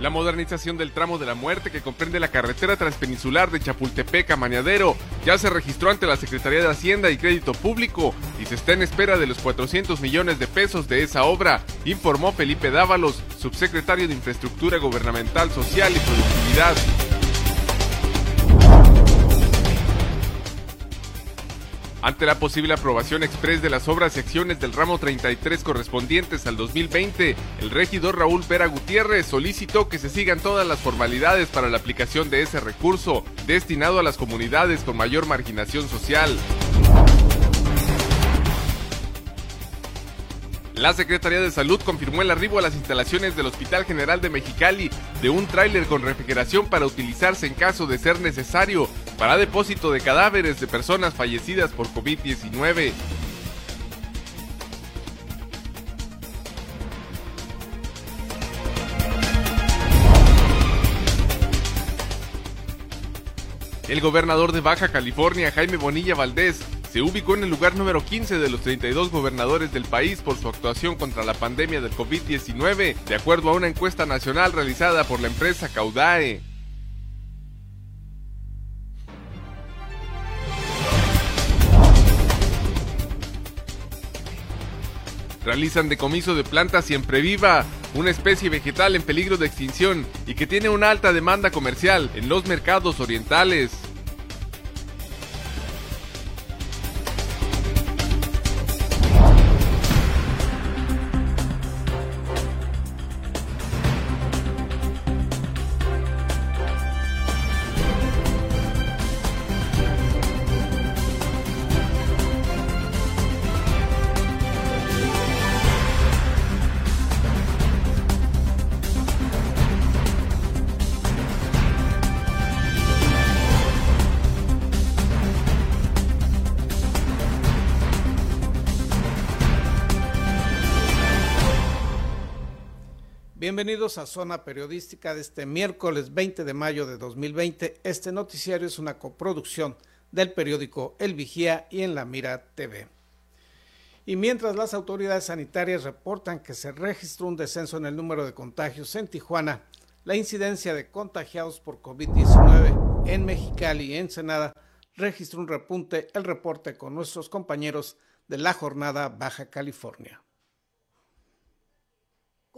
La modernización del tramo de la muerte que comprende la carretera transpeninsular de Chapultepec a Mañadero ya se registró ante la Secretaría de Hacienda y Crédito Público y se está en espera de los 400 millones de pesos de esa obra, informó Felipe Dávalos, subsecretario de Infraestructura Gubernamental Social y Productividad. Ante la posible aprobación express de las obras y acciones del ramo 33 correspondientes al 2020, el regidor Raúl Vera Gutiérrez solicitó que se sigan todas las formalidades para la aplicación de ese recurso, destinado a las comunidades con mayor marginación social. La Secretaría de Salud confirmó el arribo a las instalaciones del Hospital General de Mexicali de un tráiler con refrigeración para utilizarse en caso de ser necesario para depósito de cadáveres de personas fallecidas por COVID-19. El gobernador de Baja California, Jaime Bonilla Valdés, se ubicó en el lugar número 15 de los 32 gobernadores del país por su actuación contra la pandemia del COVID-19, de acuerdo a una encuesta nacional realizada por la empresa Caudae. Realizan decomiso de planta siempre viva, una especie vegetal en peligro de extinción y que tiene una alta demanda comercial en los mercados orientales. Bienvenidos a Zona Periodística de este miércoles 20 de mayo de 2020. Este noticiario es una coproducción del periódico El Vigía y en La Mira TV. Y mientras las autoridades sanitarias reportan que se registró un descenso en el número de contagios en Tijuana, la incidencia de contagiados por COVID-19 en Mexicali y Ensenada registró un repunte. El reporte con nuestros compañeros de la jornada Baja California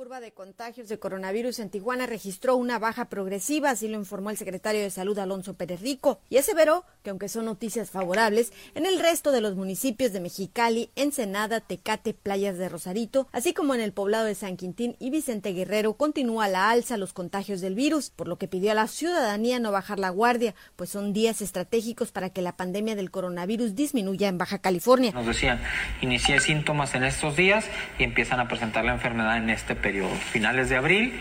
curva de contagios de coronavirus en Tijuana registró una baja progresiva, así lo informó el secretario de Salud Alonso Pérez Rico, y aseveró que aunque son noticias favorables, en el resto de los municipios de Mexicali, Ensenada, Tecate, Playas de Rosarito, así como en el poblado de San Quintín y Vicente Guerrero, continúa la alza los contagios del virus, por lo que pidió a la ciudadanía no bajar la guardia, pues son días estratégicos para que la pandemia del coronavirus disminuya en Baja California. Nos decían, inicié síntomas en estos días y empiezan a presentar la enfermedad en este finales de abril,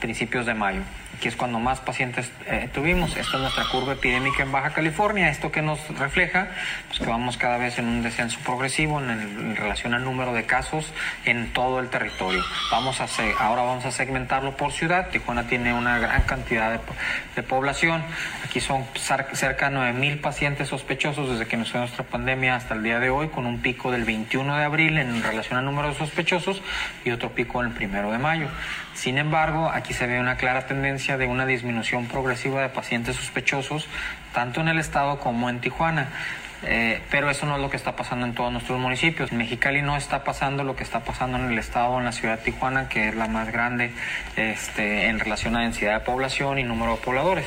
principios de mayo que es cuando más pacientes eh, tuvimos. Esta es nuestra curva epidémica en Baja California. Esto que nos refleja, pues que vamos cada vez en un descenso progresivo en, relación al número de casos en todo el territorio. Vamos a ahora vamos a segmentarlo por ciudad. Tijuana tiene una gran cantidad de, población. Aquí son cerca de 9 mil pacientes sospechosos desde que inició nuestra pandemia hasta el día de hoy, con un pico del 21 de abril en relación al número de sospechosos y otro pico el primero de mayo. Sin embargo, aquí se ve una clara tendencia de una disminución progresiva de pacientes sospechosos, tanto en el estado como en Tijuana. Eh, pero eso no es lo que está pasando en todos nuestros municipios. En Mexicali no está pasando lo que está pasando en el estado, en la ciudad de Tijuana, que es la más grande este, en relación a densidad de población y número de pobladores.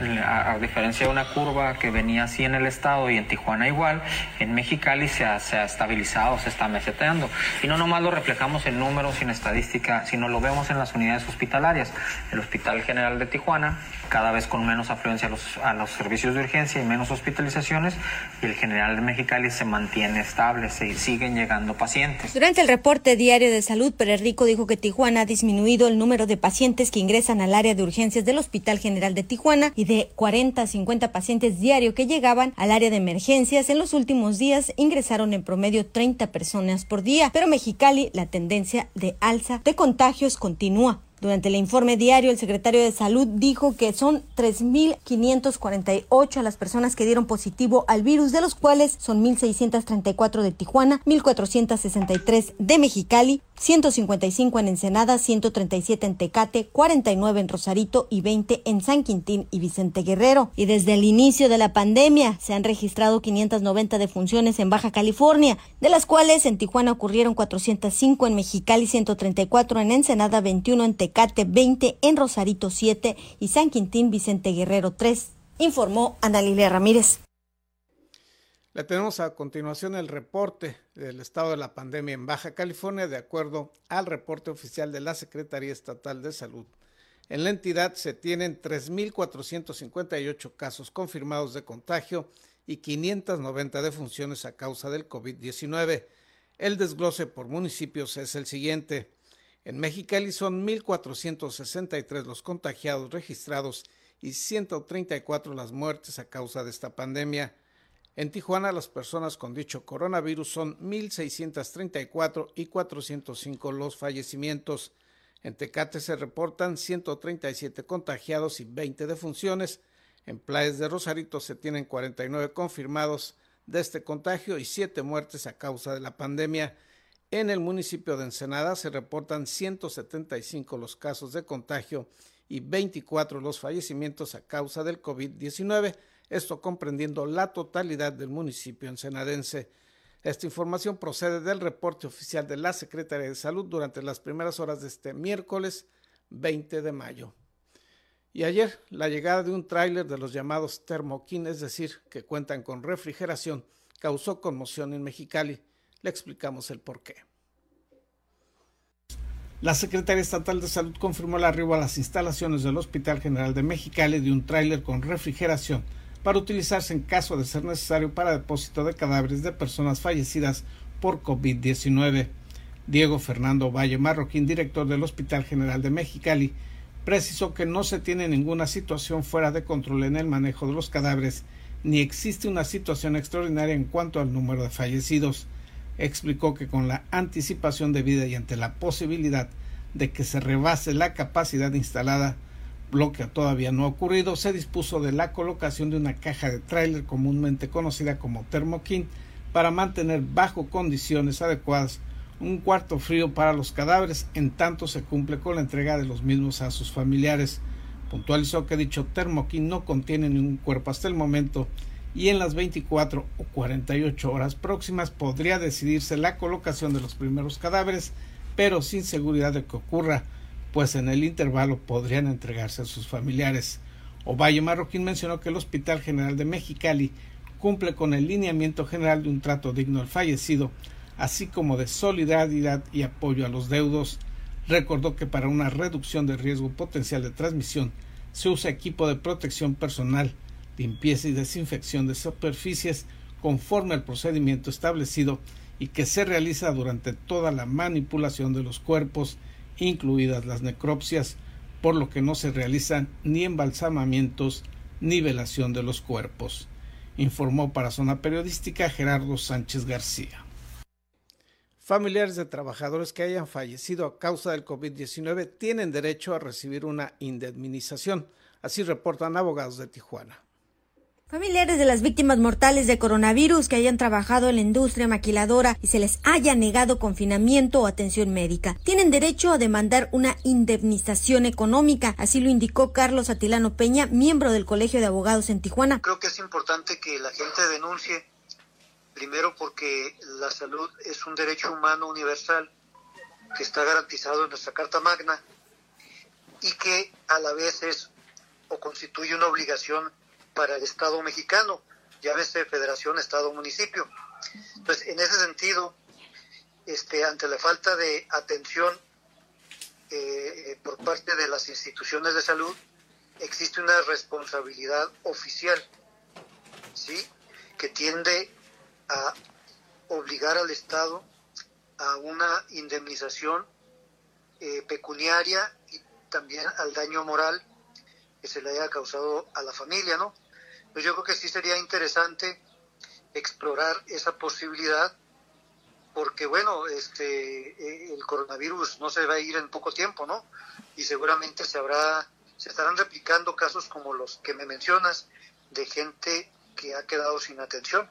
A, diferencia de una curva que venía así en el estado y en Tijuana igual, en Mexicali se ha, se ha estabilizado, se está meseteando. Y no nomás lo reflejamos en números y en estadística, sino lo vemos en las unidades hospitalarias. El Hospital General de Tijuana, cada vez con menos afluencia a los, a los servicios de urgencia y menos hospitalizaciones, y el General de Mexicali se mantiene estable, se siguen llegando pacientes. Durante el reporte diario de salud, Pérez Rico dijo que Tijuana ha disminuido el número de pacientes que ingresan al área de urgencias del Hospital General de Tijuana y de 40 a 50 pacientes diario que llegaban al área de emergencias. En los últimos días ingresaron en promedio 30 personas por día, pero Mexicali la tendencia de alza de contagios continúa. Durante el informe diario, el secretario de Salud dijo que son 3.548 las personas que dieron positivo al virus, de los cuales son 1.634 de Tijuana, 1.463 de Mexicali 155 en Ensenada, 137 en Tecate, 49 en Rosarito y 20 en San Quintín y Vicente Guerrero. Y desde el inicio de la pandemia se han registrado 590 defunciones en Baja California, de las cuales en Tijuana ocurrieron 405, en Mexicali 134, en Ensenada 21, en Tecate 20, en Rosarito 7 y San Quintín Vicente Guerrero 3, informó Ana Lilia Ramírez. Le tenemos a continuación el reporte del estado de la pandemia en Baja California de acuerdo al reporte oficial de la Secretaría Estatal de Salud. En la entidad se tienen 3.458 casos confirmados de contagio y 590 defunciones a causa del COVID-19. El desglose por municipios es el siguiente. En Mexicali son 1.463 los contagiados registrados y 134 las muertes a causa de esta pandemia. En Tijuana las personas con dicho coronavirus son 1.634 y 405 los fallecimientos. En Tecate se reportan 137 contagiados y 20 defunciones. En Playas de Rosarito se tienen 49 confirmados de este contagio y 7 muertes a causa de la pandemia. En el municipio de Ensenada se reportan 175 los casos de contagio y 24 los fallecimientos a causa del COVID-19 esto comprendiendo la totalidad del municipio ensenadense. Esta información procede del reporte oficial de la Secretaría de Salud durante las primeras horas de este miércoles 20 de mayo. Y ayer, la llegada de un tráiler de los llamados Thermokin, es decir, que cuentan con refrigeración, causó conmoción en Mexicali. Le explicamos el porqué. La Secretaría Estatal de Salud confirmó el arribo a las instalaciones del Hospital General de Mexicali de un tráiler con refrigeración para utilizarse en caso de ser necesario para depósito de cadáveres de personas fallecidas por COVID-19. Diego Fernando Valle Marroquín, director del Hospital General de Mexicali, precisó que no se tiene ninguna situación fuera de control en el manejo de los cadáveres, ni existe una situación extraordinaria en cuanto al número de fallecidos. Explicó que con la anticipación debida y ante la posibilidad de que se rebase la capacidad instalada, lo que todavía no ha ocurrido, se dispuso de la colocación de una caja de tráiler comúnmente conocida como Thermokin para mantener bajo condiciones adecuadas un cuarto frío para los cadáveres en tanto se cumple con la entrega de los mismos a sus familiares. Puntualizó que dicho Thermokin no contiene ningún cuerpo hasta el momento y en las 24 o 48 horas próximas podría decidirse la colocación de los primeros cadáveres, pero sin seguridad de que ocurra pues en el intervalo podrían entregarse a sus familiares. Ovalle Marroquín mencionó que el Hospital General de Mexicali cumple con el lineamiento general de un trato digno al fallecido, así como de solidaridad y apoyo a los deudos. Recordó que para una reducción de riesgo potencial de transmisión se usa equipo de protección personal, limpieza y desinfección de superficies conforme al procedimiento establecido y que se realiza durante toda la manipulación de los cuerpos incluidas las necropsias, por lo que no se realizan ni embalsamamientos ni velación de los cuerpos, informó para Zona Periodística Gerardo Sánchez García. Familiares de trabajadores que hayan fallecido a causa del COVID-19 tienen derecho a recibir una indemnización, así reportan abogados de Tijuana. Familiares de las víctimas mortales de coronavirus que hayan trabajado en la industria maquiladora y se les haya negado confinamiento o atención médica tienen derecho a demandar una indemnización económica, así lo indicó Carlos Atilano Peña, miembro del Colegio de Abogados en Tijuana. Creo que es importante que la gente denuncie, primero porque la salud es un derecho humano universal que está garantizado en nuestra Carta Magna y que a la vez es o constituye una obligación para el Estado mexicano, llámese Federación, Estado, Municipio. Entonces, en ese sentido, este, ante la falta de atención eh, por parte de las instituciones de salud, existe una responsabilidad oficial, ¿sí? Que tiende a obligar al Estado a una indemnización eh, pecuniaria y también al daño moral que se le haya causado a la familia, ¿no? Pues yo creo que sí sería interesante explorar esa posibilidad porque bueno, este eh, el coronavirus no se va a ir en poco tiempo, ¿no? Y seguramente se habrá se estarán replicando casos como los que me mencionas de gente que ha quedado sin atención.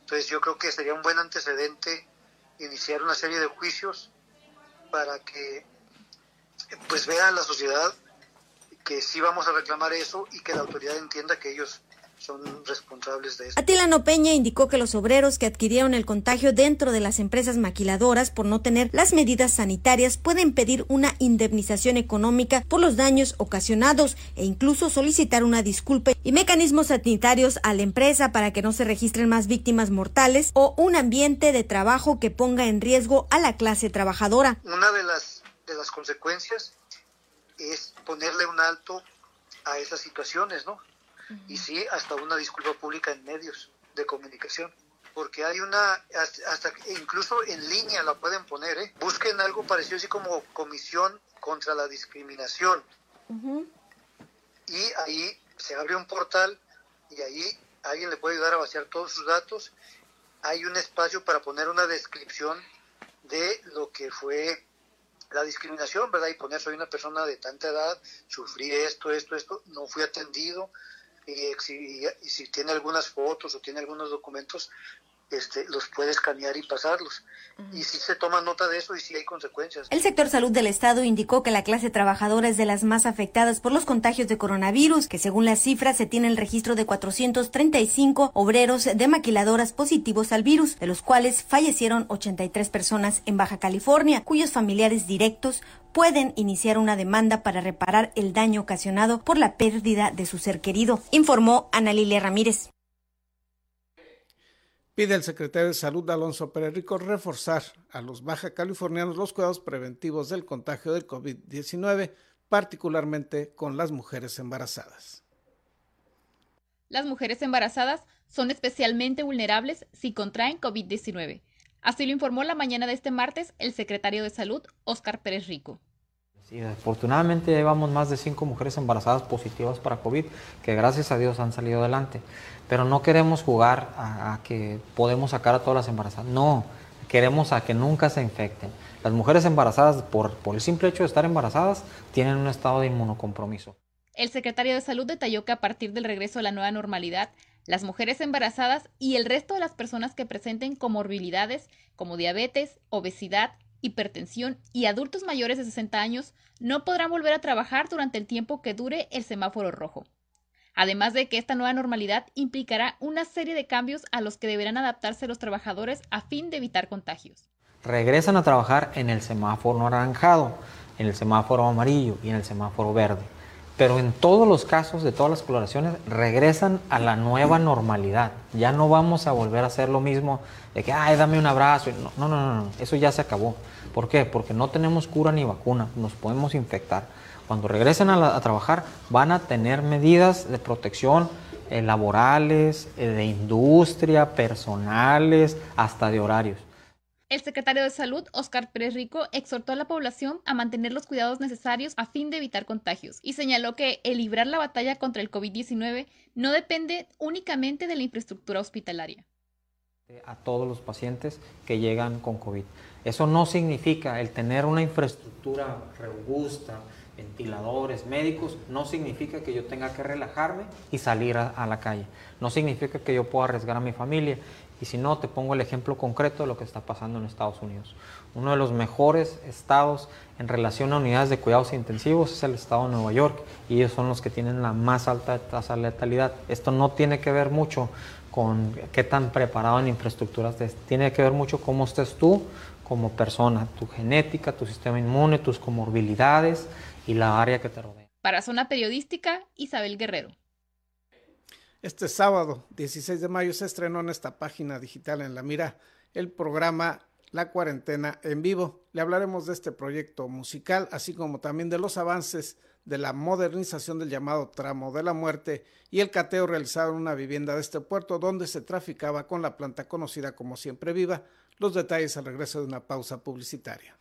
Entonces yo creo que sería un buen antecedente iniciar una serie de juicios para que pues vea la sociedad que sí vamos a reclamar eso y que la autoridad entienda que ellos son responsables de eso. Atilano Peña indicó que los obreros que adquirieron el contagio dentro de las empresas maquiladoras por no tener las medidas sanitarias pueden pedir una indemnización económica por los daños ocasionados e incluso solicitar una disculpa y mecanismos sanitarios a la empresa para que no se registren más víctimas mortales o un ambiente de trabajo que ponga en riesgo a la clase trabajadora. Una de las de las consecuencias es ponerle un alto a esas situaciones, ¿no? y sí hasta una disculpa pública en medios de comunicación porque hay una hasta incluso en línea la pueden poner ¿eh? busquen algo parecido así como comisión contra la discriminación y ahí se abre un portal y ahí alguien le puede ayudar a vaciar todos sus datos hay un espacio para poner una descripción de lo que fue la discriminación, ¿verdad? Y poner, soy una persona de tanta edad, sufrí esto, esto, esto, no fui atendido, y, si tiene algunas fotos o tiene algunos documentos, este, los puede escanear y pasarlos. Y si se toma nota de eso y si hay consecuencias. El sector salud del Estado indicó que la clase trabajadora es de las más afectadas por los contagios de coronavirus, que según las cifras se tiene el registro de 435 obreros de maquiladoras positivos al virus, de los cuales fallecieron 83 personas en Baja California, cuyos familiares directos pueden iniciar una demanda para reparar el daño ocasionado por la pérdida de su ser querido, informó Ana Lilia Ramírez. Pide el secretario de Salud Alonso Pérez Rico reforzar a los baja californianos los cuidados preventivos del contagio del COVID-19, particularmente con las mujeres embarazadas. Las mujeres embarazadas son especialmente vulnerables si contraen COVID-19. Así lo informó la mañana de este martes el secretario de Salud, Óscar Pérez Rico. Sí, afortunadamente llevamos más de cinco mujeres embarazadas positivas para COVID, que gracias a Dios han salido adelante. Pero no queremos jugar a, que podemos sacar a todas las embarazadas. No, queremos a que nunca se infecten. Las mujeres embarazadas, por, por el simple hecho de estar embarazadas, tienen un estado de inmunocompromiso. El secretario de Salud detalló que a partir del regreso a la nueva normalidad, las mujeres embarazadas y el resto de las personas que presenten comorbilidades como diabetes, obesidad, hipertensión y adultos mayores de 60 años no podrán volver a trabajar durante el tiempo que dure el semáforo rojo. Además de que esta nueva normalidad implicará una serie de cambios a los que deberán adaptarse los trabajadores a fin de evitar contagios. Regresan a trabajar en el semáforo naranjado, en el semáforo amarillo y en el semáforo verde pero en todos los casos de todas las coloraciones regresan a la nueva normalidad. Ya no vamos a volver a hacer lo mismo de que, ay, dame un abrazo. No, no, no, no, eso ya se acabó. ¿Por qué? Porque no tenemos cura ni vacuna, nos podemos infectar. Cuando regresen a, trabajar van a tener medidas de protección eh, laborales, eh, de industria, personales, hasta de horarios. El secretario de Salud, Oscar Pérez Rico, exhortó a la población a mantener los cuidados necesarios a fin de evitar contagios y señaló que el librar la batalla contra el COVID-19 no depende únicamente de la infraestructura hospitalaria. A todos los pacientes que llegan con COVID. Eso no significa el tener una infraestructura robusta, ventiladores, médicos, no significa que yo tenga que relajarme y salir a, a, la calle. No significa que yo pueda arriesgar a mi familia. Y si no, te pongo el ejemplo concreto de lo que está pasando en Estados Unidos. Uno de los mejores estados en relación a unidades de cuidados intensivos es el estado de Nueva York y ellos son los que tienen la más alta tasa de letalidad. Esto no tiene que ver mucho con qué tan preparado en infraestructuras tiene que ver mucho cómo estés tú como persona, tu genética, tu sistema inmune, tus comorbilidades y la área que te rodea. Para Zona Periodística, Isabel Guerrero. Este sábado, 16 de mayo, se estrenó en esta página digital en La Mira el programa La Cuarentena en Vivo. Le hablaremos de este proyecto musical, así como también de los avances de la modernización del llamado tramo de la muerte y el cateo realizado en una vivienda de este puerto donde se traficaba con la planta conocida como Siempre Viva. Los detalles al regreso de una pausa publicitaria.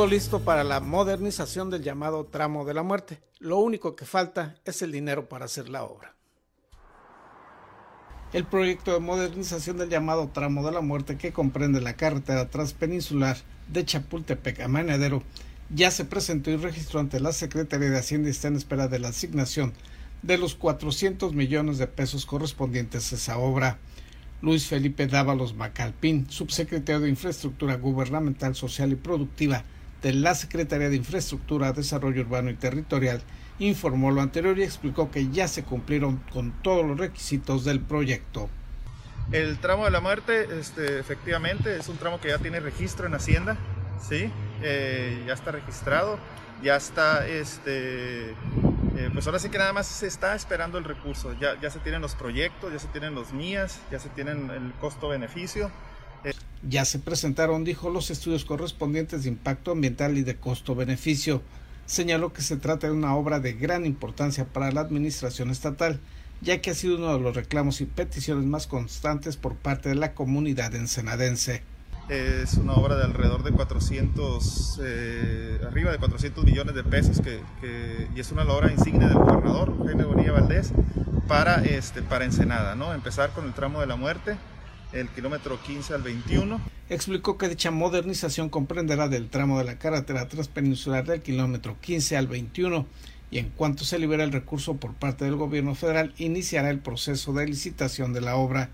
Todo listo para la modernización del llamado tramo de la muerte. Lo único que falta es el dinero para hacer la obra. El proyecto de modernización del llamado tramo de la muerte que comprende la carretera transpeninsular de Chapultepec a Manadero ya se presentó y registró ante la Secretaría de Hacienda y está en espera de la asignación de los 400 millones de pesos correspondientes a esa obra. Luis Felipe Dávalos Macalpín, subsecretario de Infraestructura Gubernamental, Social y Productiva de la Secretaría de Infraestructura, Desarrollo Urbano y Territorial, informó lo anterior y explicó que ya se cumplieron con todos los requisitos del proyecto. El tramo de la muerte, este, efectivamente, es un tramo que ya tiene registro en Hacienda, ¿sí? Eh, ya está registrado, ya está este, eh, pues ahora sí que nada más se está esperando el recurso. Ya, ya se tienen los proyectos, ya se tienen los mías, ya se tienen el costo-beneficio. Ya se presentaron, dijo, los estudios correspondientes de impacto ambiental y de costo-beneficio. Señaló que se trata de una obra de gran importancia para la administración estatal, ya que ha sido uno de los reclamos y peticiones más constantes por parte de la comunidad ensenadense. Es una obra de alrededor de 400, eh, arriba de 400 millones de pesos que, y es una obra insignia del gobernador Eugenio Bonilla Valdés para, este, para Ensenada, ¿no? Empezar con el tramo de la muerte, el kilómetro 15 al 21. Explicó que dicha modernización comprenderá del tramo de la carretera transpeninsular del kilómetro 15 al 21 y en cuanto se libere el recurso por parte del gobierno federal iniciará el proceso de licitación de la obra.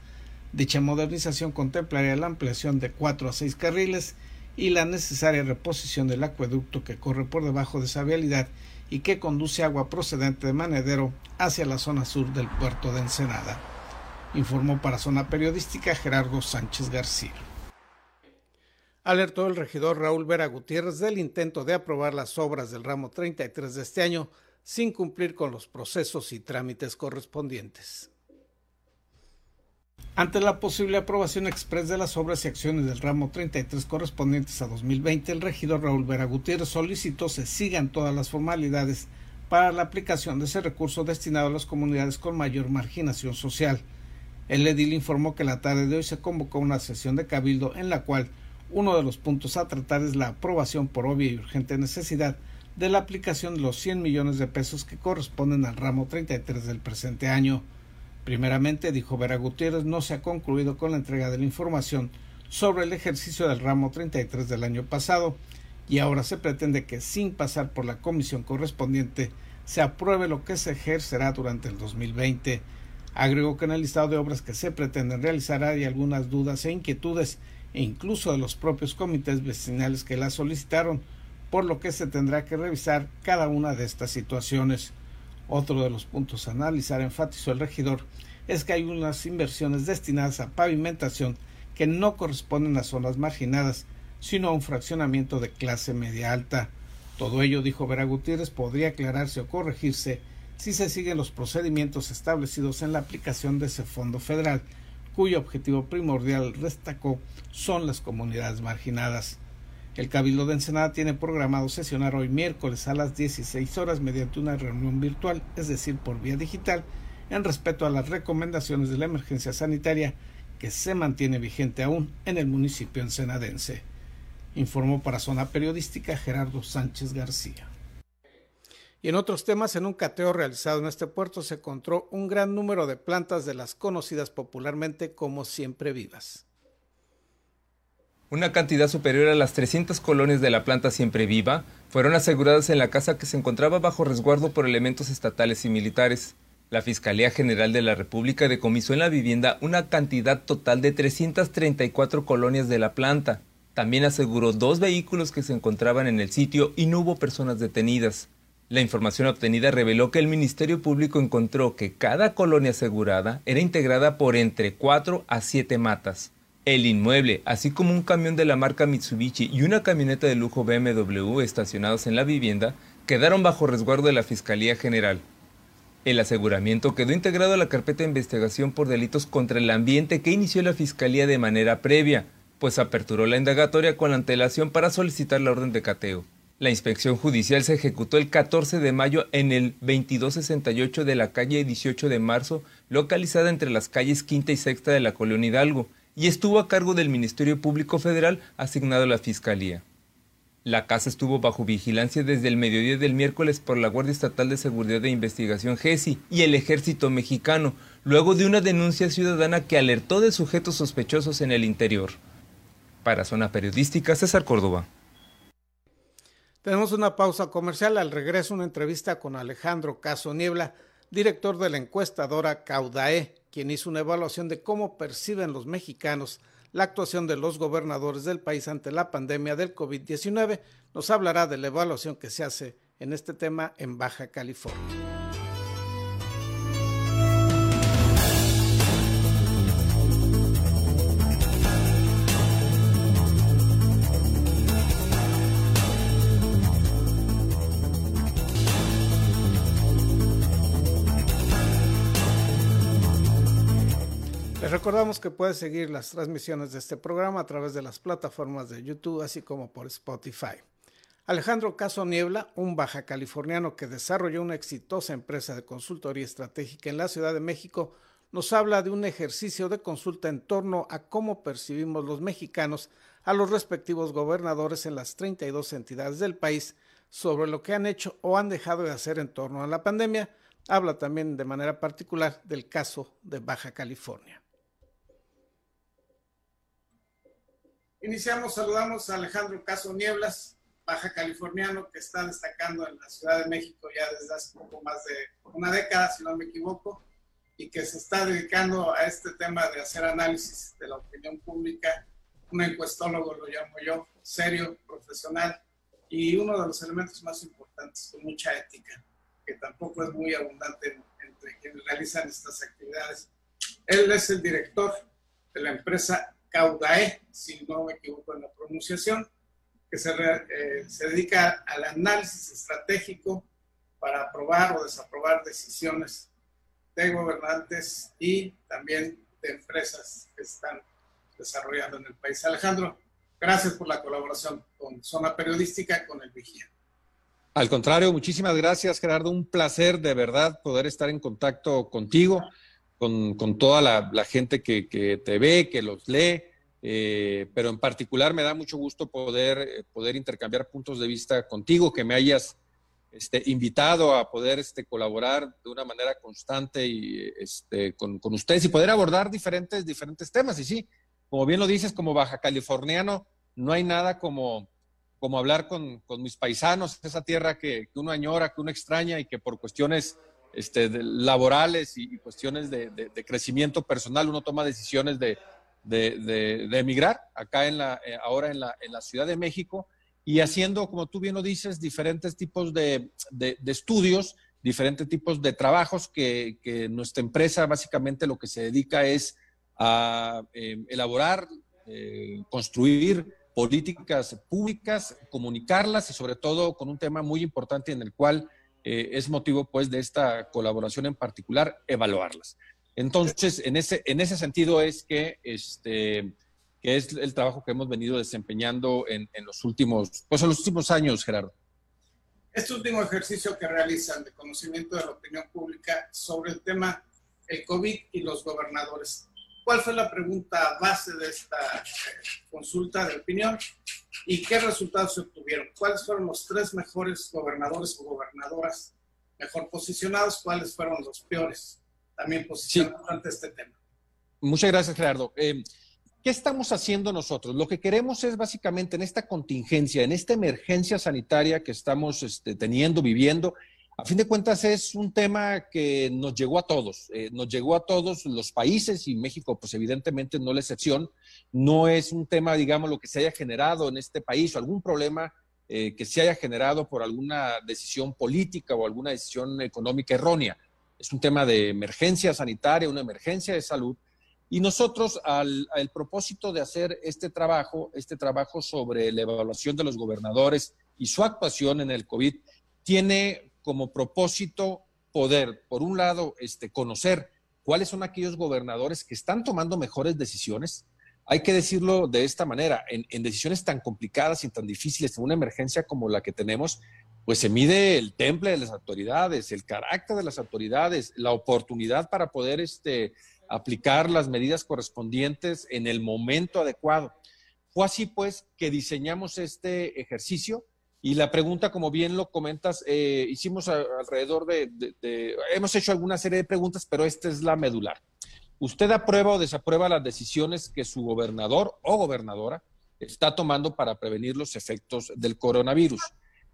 Dicha modernización contemplaría la ampliación de cuatro a seis carriles y la necesaria reposición del acueducto que corre por debajo de esa vialidad y que conduce agua procedente de Manedero hacia la zona sur del puerto de Ensenada. Informó para Zona Periodística Gerardo Sánchez García. Alertó el regidor Raúl Vera Gutiérrez del intento de aprobar las obras del ramo 33 de este año sin cumplir con los procesos y trámites correspondientes. Ante la posible aprobación express de las obras y acciones del ramo 33 correspondientes a 2020, el regidor Raúl Vera Gutiérrez solicitó se sigan todas las formalidades para la aplicación de ese recurso destinado a las comunidades con mayor marginación social. El edil informó que la tarde de hoy se convocó una sesión de cabildo en la cual uno de los puntos a tratar es la aprobación por obvia y urgente necesidad de la aplicación de los 100 millones de pesos que corresponden al ramo 33 del presente año. Primeramente, dijo Vera Gutiérrez, no se ha concluido con la entrega de la información sobre el ejercicio del ramo 33 del año pasado y ahora se pretende que sin pasar por la comisión correspondiente se apruebe lo que se ejercerá durante el 2020. Agregó que en el listado de obras que se pretenden realizar hay algunas dudas e inquietudes e incluso de los propios comités vecinales que la solicitaron, por lo que se tendrá que revisar cada una de estas situaciones. Otro de los puntos a analizar, enfatizó el regidor, es que hay unas inversiones destinadas a pavimentación que no corresponden a zonas marginadas, sino a un fraccionamiento de clase media alta. Todo ello, dijo Vera Gutiérrez, podría aclararse o corregirse si se siguen los procedimientos establecidos en la aplicación de ese fondo federal, cuyo objetivo primordial, destacó, son las comunidades marginadas. El Cabildo de Ensenada tiene programado sesionar hoy miércoles a las 16 horas mediante una reunión virtual, es decir, por vía digital, en respeto a las recomendaciones de la emergencia sanitaria que se mantiene vigente aún en el municipio ensenadense. Informó para Zona Periodística Gerardo Sánchez García. En otros temas, en un cateo realizado en este puerto se encontró un gran número de plantas de las conocidas popularmente como siempre vivas. Una cantidad superior a las 300 colonias de la planta siempre viva fueron aseguradas en la casa que se encontraba bajo resguardo por elementos estatales y militares. La Fiscalía General de la República decomisó en la vivienda una cantidad total de 334 colonias de la planta. También aseguró dos vehículos que se encontraban en el sitio y no hubo personas detenidas. La información obtenida reveló que el Ministerio Público encontró que cada colonia asegurada era integrada por entre 4 a 7 matas. El inmueble, así como un camión de la marca Mitsubishi y una camioneta de lujo BMW estacionados en la vivienda, quedaron bajo resguardo de la Fiscalía General. El aseguramiento quedó integrado a la carpeta de investigación por delitos contra el ambiente que inició la Fiscalía de manera previa, pues aperturó la indagatoria con antelación para solicitar la orden de cateo. La inspección judicial se ejecutó el 14 de mayo en el 2268 de la calle 18 de marzo, localizada entre las calles Quinta y Sexta de la colonia Hidalgo, y estuvo a cargo del Ministerio Público Federal asignado a la Fiscalía. La casa estuvo bajo vigilancia desde el mediodía del miércoles por la Guardia Estatal de Seguridad e Investigación GESI y el Ejército Mexicano, luego de una denuncia ciudadana que alertó de sujetos sospechosos en el interior. Para Zona Periodística, César Córdoba. Tenemos una pausa comercial. Al regreso, una entrevista con Alejandro Caso Niebla, director de la encuestadora Caudae, quien hizo una evaluación de cómo perciben los mexicanos la actuación de los gobernadores del país ante la pandemia del COVID-19. Nos hablará de la evaluación que se hace en este tema en Baja California. Recordamos que puedes seguir las transmisiones de este programa a través de las plataformas de YouTube, así como por Spotify. Alejandro Caso Niebla, un baja californiano que desarrolló una exitosa empresa de consultoría estratégica en la Ciudad de México, nos habla de un ejercicio de consulta en torno a cómo percibimos los mexicanos a los respectivos gobernadores en las 32 entidades del país sobre lo que han hecho o han dejado de hacer en torno a la pandemia. Habla también de manera particular del caso de Baja California. Iniciamos, saludamos a Alejandro Caso Nieblas, baja californiano, que está destacando en la Ciudad de México ya desde hace poco más de una década, si no me equivoco, y que se está dedicando a este tema de hacer análisis de la opinión pública, un encuestólogo lo llamo yo, serio, profesional, y uno de los elementos más importantes, con mucha ética, que tampoco es muy abundante entre quienes realizan estas actividades. Él es el director de la empresa Caudae, si no me equivoco en la pronunciación, que se, eh, se dedica al análisis estratégico para aprobar o desaprobar decisiones de gobernantes y también de empresas que están desarrollando en el país. Alejandro, gracias por la colaboración con Zona Periodística, con el Vigía. Al contrario, muchísimas gracias, Gerardo. Un placer de verdad poder estar en contacto contigo con, toda la, gente que, te ve, que los lee, eh, pero en particular me da mucho gusto poder, eh, poder intercambiar puntos de vista contigo, que me hayas este, invitado a poder este, colaborar de una manera constante y, este, con, ustedes y poder abordar diferentes, diferentes temas. Y sí, como bien lo dices, como baja californiano, no hay nada como, como hablar con, mis paisanos, esa tierra que, que uno añora, que uno extraña y que por cuestiones este, laborales y, cuestiones de, crecimiento personal, uno toma decisiones de, emigrar acá en la, eh, ahora en la, en la Ciudad de México y haciendo, como tú bien lo dices, diferentes tipos de, estudios, diferentes tipos de trabajos que, nuestra empresa básicamente lo que se dedica es a eh, elaborar, eh, construir políticas públicas, comunicarlas y sobre todo con un tema muy importante en el cual eh, es motivo pues de esta colaboración en particular, evaluarlas. Entonces, en ese, en ese sentido es que, este, que es el trabajo que hemos venido desempeñando en, en, los últimos, pues en los últimos años, Gerardo. Este último ejercicio que realizan de conocimiento de la opinión pública sobre el tema el COVID y los gobernadores. ¿Cuál fue la pregunta base de esta eh, consulta de opinión y qué resultados se obtuvieron? ¿Cuáles fueron los tres mejores gobernadores o gobernadoras mejor posicionados? ¿Cuáles fueron los peores también posicionados ante este tema? Muchas gracias, Gerardo. Eh, ¿Qué estamos haciendo nosotros? Lo que queremos es básicamente en esta contingencia, en esta emergencia sanitaria que estamos este, teniendo, viviendo, a fin de cuentas es un tema que nos llegó a todos, eh, nos llegó a todos los países y México pues evidentemente no la excepción. No es un tema, digamos, lo que se haya generado en este país o algún problema eh, que se haya generado por alguna decisión política o alguna decisión económica errónea. Es un tema de emergencia sanitaria, una emergencia de salud. Y nosotros, al, al propósito de hacer este trabajo, este trabajo sobre la evaluación de los gobernadores y su actuación en el COVID, tiene como propósito poder, por un lado, este, conocer cuáles son aquellos gobernadores que están tomando mejores decisiones. Hay que decirlo de esta manera, en, decisiones tan complicadas y tan difíciles, en una emergencia como la que tenemos, pues se mide el temple de las autoridades, el carácter de las autoridades, la oportunidad para poder este, aplicar las medidas correspondientes en el momento adecuado. Fue así pues que diseñamos este ejercicio y la pregunta, como bien lo comentas, eh, hicimos alrededor de, hemos hecho alguna serie de preguntas, pero esta es la medular. ¿Usted aprueba o desaprueba las decisiones que su gobernador o gobernadora está tomando para prevenir los efectos del coronavirus?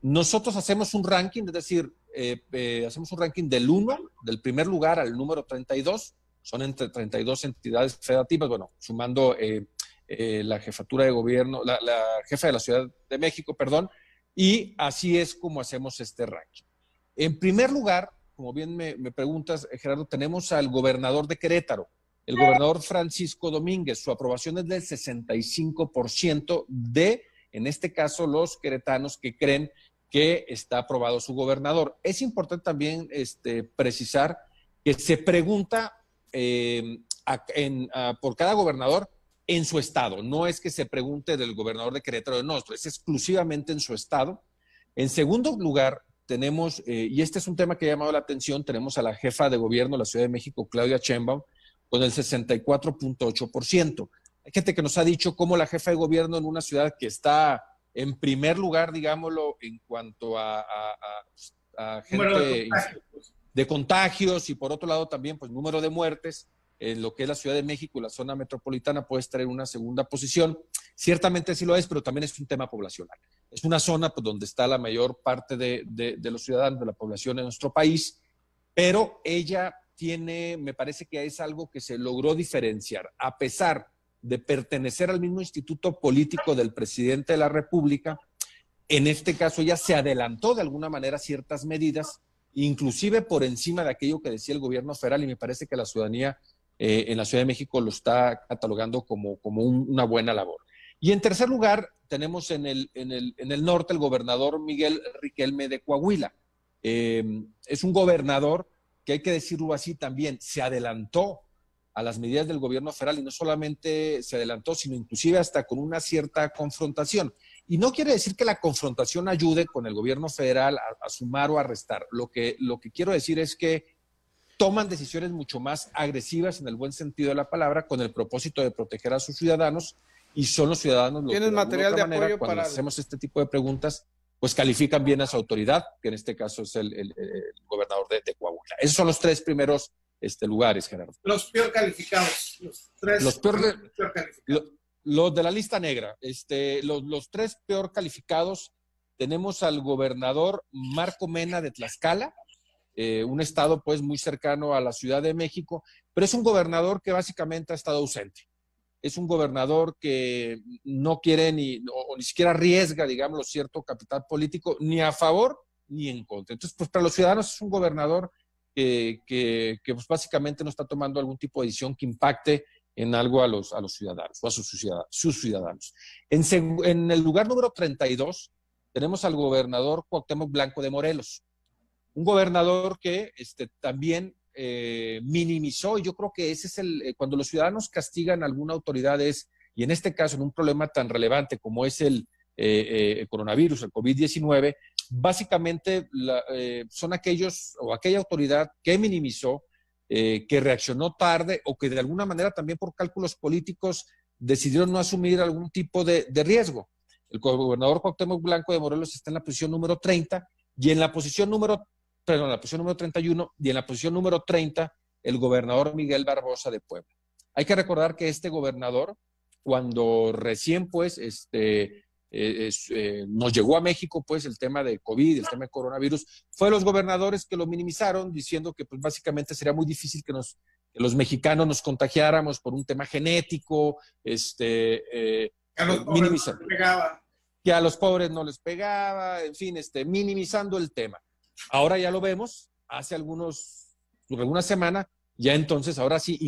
Nosotros hacemos un ranking, es decir, eh, eh, hacemos un ranking del 1, del primer lugar al número 32, son entre 32 entidades federativas, bueno, sumando eh, la jefatura de gobierno, la, jefa de la Ciudad de México, perdón, y así es como hacemos este ranking. En primer lugar, como bien me, preguntas, Gerardo, tenemos al gobernador de Querétaro, el gobernador Francisco Domínguez. Su aprobación es del 65% de, en este caso, los queretanos que creen que está aprobado su gobernador. Es importante también este, precisar que se pregunta eh, por cada gobernador en su estado. No es que se pregunte del gobernador de Querétaro de Nostro, es exclusivamente en su estado. En segundo lugar, tenemos, eh, y este es un tema que ha llamado la atención, tenemos a la jefa de gobierno de la Ciudad de México, Claudia Sheinbaum, con el 64.8%. Hay gente que nos ha dicho cómo la jefa de gobierno en una ciudad que está en primer lugar, digámoslo, en cuanto a, gente de contagios. y por otro lado también, pues número de muertes en lo que es la Ciudad de México y la zona metropolitana puede estar en una segunda posición. Ciertamente sí lo es, pero también es un tema poblacional. Es una zona pues, donde está la mayor parte de, los ciudadanos, de la población en nuestro país, pero ella tiene, me parece que es algo que se logró diferenciar, a pesar de pertenecer al mismo instituto político del presidente de la República, en este caso ya se adelantó de alguna manera ciertas medidas, inclusive por encima de aquello que decía el gobierno federal, y me parece que la ciudadanía eh, en la Ciudad de México lo está catalogando como, como una buena labor. Y en tercer lugar, tenemos en el, en el, en el norte el gobernador Miguel Riquelme de Coahuila. Eh, es un gobernador que hay que decirlo así también, se adelantó a las medidas del gobierno federal y no solamente se adelantó, sino inclusive hasta con una cierta confrontación. Y no quiere decir que la confrontación ayude con el gobierno federal a, sumar o a restar. Lo que, lo que quiero decir es que toman decisiones mucho más agresivas en el buen sentido de la palabra con el propósito de proteger a sus ciudadanos y son los ciudadanos los que material de apoyo cuando hacemos este tipo de preguntas pues califican bien a su autoridad, que en este caso es el, gobernador de, de Coahuila. Esos son los tres primeros este, lugares, Gerardo. Los peor calificados, los tres. Los peor, calificados. los de la lista negra, este, los, los tres peor calificados, tenemos al gobernador Marco Mena de Tlaxcala, eh, un estado pues muy cercano a la Ciudad de México, pero es un gobernador que básicamente ha estado ausente. Es un gobernador que no quiere ni, o, ni siquiera arriesga, digamos, cierto capital político, ni a favor ni en contra. Entonces, pues para los ciudadanos es un gobernador que, pues básicamente no está tomando algún tipo de decisión que impacte en algo a los, a los ciudadanos o a sus, ciudadanos. En, en, el lugar número 32 tenemos al gobernador Cuauhtémoc Blanco de Morelos, un gobernador que este, también eh, minimizó, y yo creo que ese es el, eh, cuando los ciudadanos castigan a alguna autoridad es, y en este caso en un problema tan relevante como es el, eh, el coronavirus, el COVID-19, básicamente eh, son aquellos o aquella autoridad que minimizó, eh, que reaccionó tarde o que de alguna manera también por cálculos políticos decidieron no asumir algún tipo de, riesgo. El gobernador Cuauhtémoc Blanco de Morelos está en la posición número 30 y en la posición número, perdón, en la posición número 31 y en la posición número 30 el gobernador Miguel Barbosa de Puebla. Hay que recordar que este gobernador, cuando recién pues este, eh, eh, nos llegó a México pues el tema de COVID, el tema de coronavirus, fue los gobernadores que lo minimizaron diciendo que pues básicamente sería muy difícil que, nos, los mexicanos nos contagiáramos por un tema genético, este, eh, a los pobres no les pegaba. que a los pobres no les pegaba, en fin, este, minimizando el tema. Ahora ya lo vemos, hace algunos, alguna semana, ya entonces, ahora sí,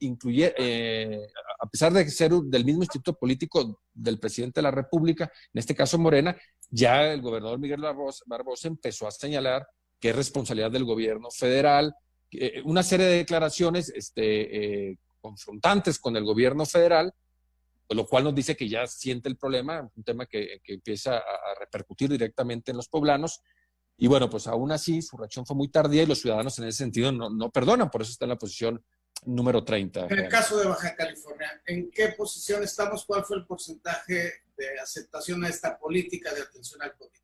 incluye, eh, a pesar de ser del mismo instituto político del presidente de la República, en este caso Morena, ya el gobernador Miguel Barbosa, empezó a señalar que es responsabilidad del gobierno federal, eh, una serie de declaraciones este, eh, confrontantes con el gobierno federal, lo cual nos dice que ya siente el problema, un tema que, empieza a repercutir directamente en los poblanos, y bueno, pues aún así su reacción fue muy tardía y los ciudadanos en ese sentido no, perdonan, por eso está en la posición número 30. En el caso de Baja California, ¿en qué posición estamos? ¿Cuál fue el porcentaje de aceptación a esta política de atención al COVID?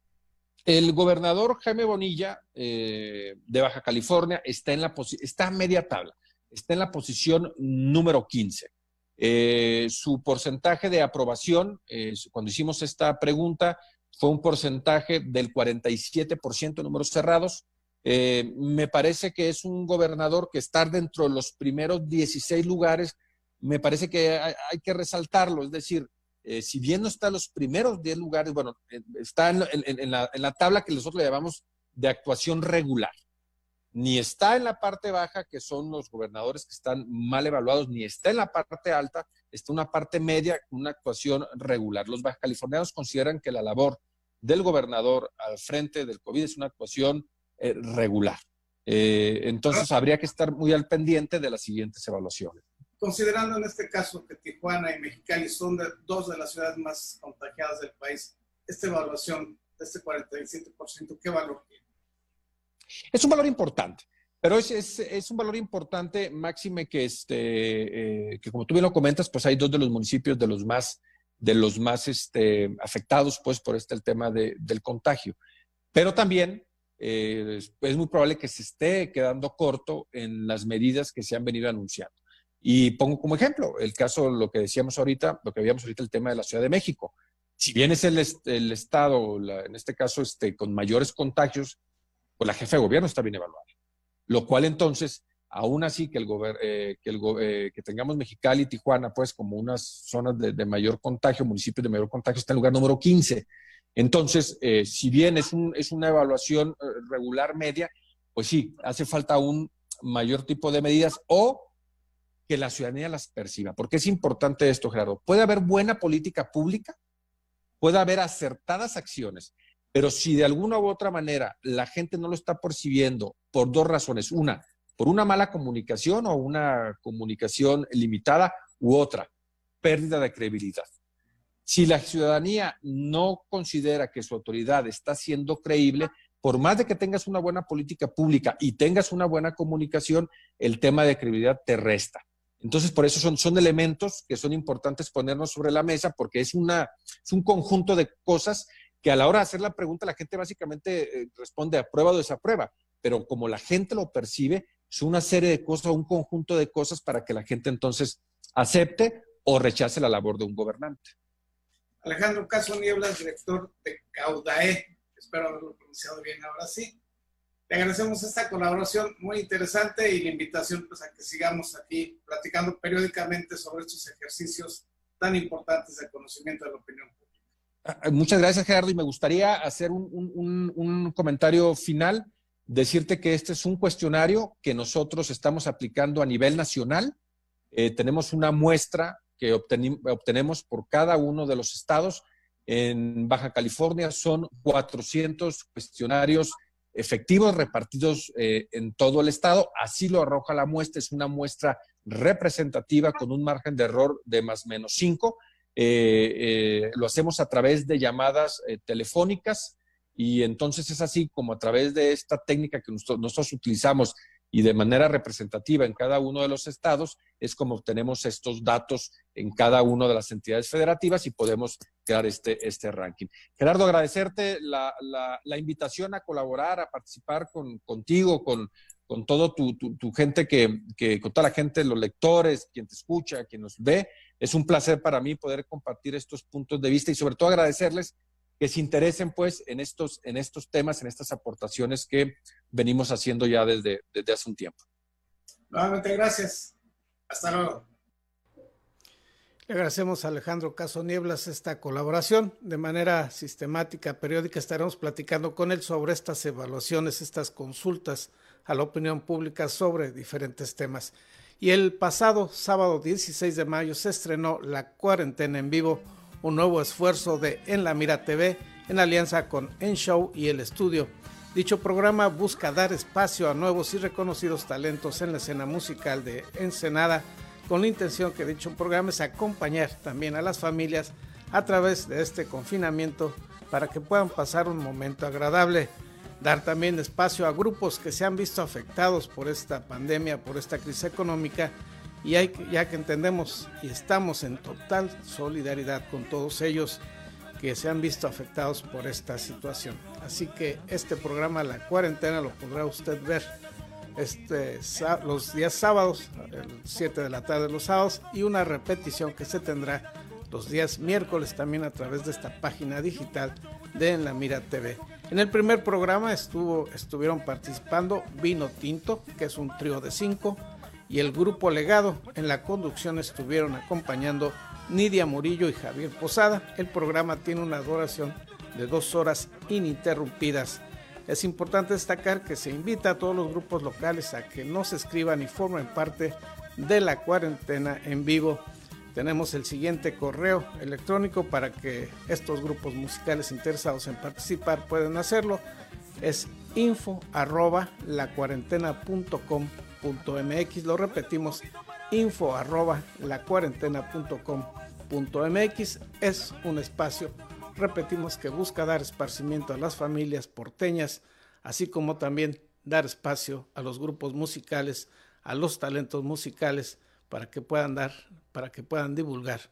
El gobernador Jaime Bonilla eh, de Baja California está, en la está a media tabla, está en la posición número 15. Eh, su porcentaje de aprobación, eh, cuando hicimos esta pregunta, fue un porcentaje del 47% números cerrados. me parece que es un gobernador que está dentro de los primeros 16 lugares. Me parece que hay que resaltarlo, es decir, eh, si bien no está en los primeros 10 lugares, bueno, eh, está en, la, tabla que nosotros le llamamos de actuación regular. Ni está en la parte baja, que son los gobernadores que están mal evaluados, ni está en la parte alta, está una parte media, una actuación regular. Los baja californianos consideran que la labor del gobernador al frente del COVID es una actuación eh, regular. entonces habría que estar muy al pendiente de las siguientes evaluaciones considerando en este caso que Tijuana y Mexicali son dos de las ciudades más contagiadas del país, esta evaluación de este 47%, ¿qué valor tiene? Es un valor importante, pero es, es, un valor importante, máxime, que, este, eh, que como tú bien lo comentas, pues hay dos de los municipios de los más, de los más este, afectados pues, por este el tema de, del contagio. Pero también eh, es muy probable que se esté quedando corto en las medidas que se han venido anunciando. Y pongo como ejemplo el caso, lo que decíamos ahorita, lo que habíamos ahorita, el tema de la Ciudad de México. Si bien es el, el Estado, en este caso, este, con mayores contagios, pues la jefa de gobierno está bien evaluada. Lo cual entonces, aún así eh, eh, que tengamos Mexicali y Tijuana, pues como unas zonas de, mayor contagio, municipios de mayor contagio, está en lugar número 15. Entonces, eh, si bien es, es una evaluación regular media, pues sí, hace falta un mayor tipo de medidas o que la ciudadanía las perciba. Porque es importante esto, Gerardo. Puede haber buena política pública, puede haber acertadas acciones, pero si de alguna u otra manera la gente no lo está percibiendo por dos razones. Una, por una mala comunicación o una comunicación limitada u otra, pérdida de credibilidad. Si la ciudadanía no considera que su autoridad está siendo creíble, por más de que tengas una buena política pública y tengas una buena comunicación, el tema de credibilidad te resta. Entonces, por eso son, son elementos que son importantes ponernos sobre la mesa porque es, una, es un conjunto de cosas que a la hora de hacer la pregunta la gente básicamente eh, responde a prueba o desaprueba, pero como la gente lo percibe, es una serie de cosas, un conjunto de cosas para que la gente entonces acepte o rechace la labor de un gobernante. Alejandro Caso Nieblas, director de Caudae, espero haberlo pronunciado bien ahora sí. Le agradecemos esta colaboración muy interesante y la invitación pues, a que sigamos aquí platicando periódicamente sobre estos ejercicios tan importantes de conocimiento de la opinión pública. Ah, muchas gracias, Gerardo. Y me gustaría hacer un, comentario final, decirte que este es un cuestionario que nosotros estamos aplicando a nivel nacional. Eh, tenemos una muestra que obtenemos por cada uno de los estados. En Baja California son 400 cuestionarios efectivos repartidos eh, en todo el estado. Así lo arroja la muestra, es una muestra representativa con un margen de error de más menos 5. Eh, eh, lo hacemos a través de llamadas telefónicas y entonces es así como a través de esta técnica que nosotros utilizamos y de manera representativa en cada uno de los estados es como obtenemos estos datos en cada una de las entidades federativas y podemos crear este, este ranking. Gerardo, agradecerte la, la, invitación a colaborar, a participar con, contigo, con, con todo tu, tu, gente que, que, con toda la gente, los lectores, quien te escucha, quien nos ve. Es un placer para mí poder compartir estos puntos de vista y sobre todo agradecerles que se interesen pues en estos, en estos temas, en estas aportaciones que venimos haciendo ya desde, desde hace un tiempo. Nuevamente, gracias. Hasta luego. Le agradecemos a Alejandro Caso Nieblas esta colaboración. De manera sistemática, periódica, estaremos platicando con él sobre estas evaluaciones, estas consultas a la opinión pública sobre diferentes temas. Y el pasado sábado 16 de mayo se estrenó La Cuarentena en Vivo, un nuevo esfuerzo de En la Mira TV en alianza con En Show y El Estudio. Dicho programa busca dar espacio a nuevos y reconocidos talentos en la escena musical de Ensenada, con la intención que dicho programa es acompañar también a las familias a través de este confinamiento para que puedan pasar un momento agradable. dar también espacio a grupos que se han visto afectados por esta pandemia, por esta crisis económica, y hay, ya que entendemos y estamos en total solidaridad con todos ellos que se han visto afectados por esta situación. Así que este programa La Cuarentena lo podrá usted ver este, los días sábados, el 7 de la tarde los sábados, y una repetición que se tendrá los días miércoles también a través de esta página digital de En la Mira TV. En el primer programa estuvo, estuvieron participando Vino Tinto, que es un trío de cinco, y el grupo Legado. En la conducción estuvieron acompañando Nidia Murillo y Javier Posada. El programa tiene una duración de dos horas ininterrumpidas. Es importante destacar que se invita a todos los grupos locales a que no se escriban y formen parte de la cuarentena en vivo. Tenemos el siguiente correo electrónico para que estos grupos musicales interesados en participar puedan hacerlo. Es info arroba lacuarentena.com.mx. Lo repetimos, info arroba lacuarentena.com.mx. Es un espacio, repetimos, que busca dar esparcimiento a las familias porteñas, así como también dar espacio a los grupos musicales, a los talentos musicales para que puedan dar, para que puedan divulgar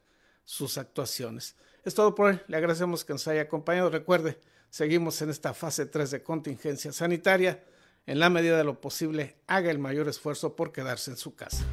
sus actuaciones. Es todo por hoy. Le agradecemos que nos haya acompañado. Recuerde, seguimos en esta fase 3 de contingencia sanitaria. En la medida de lo posible, haga el mayor esfuerzo por quedarse en su casa.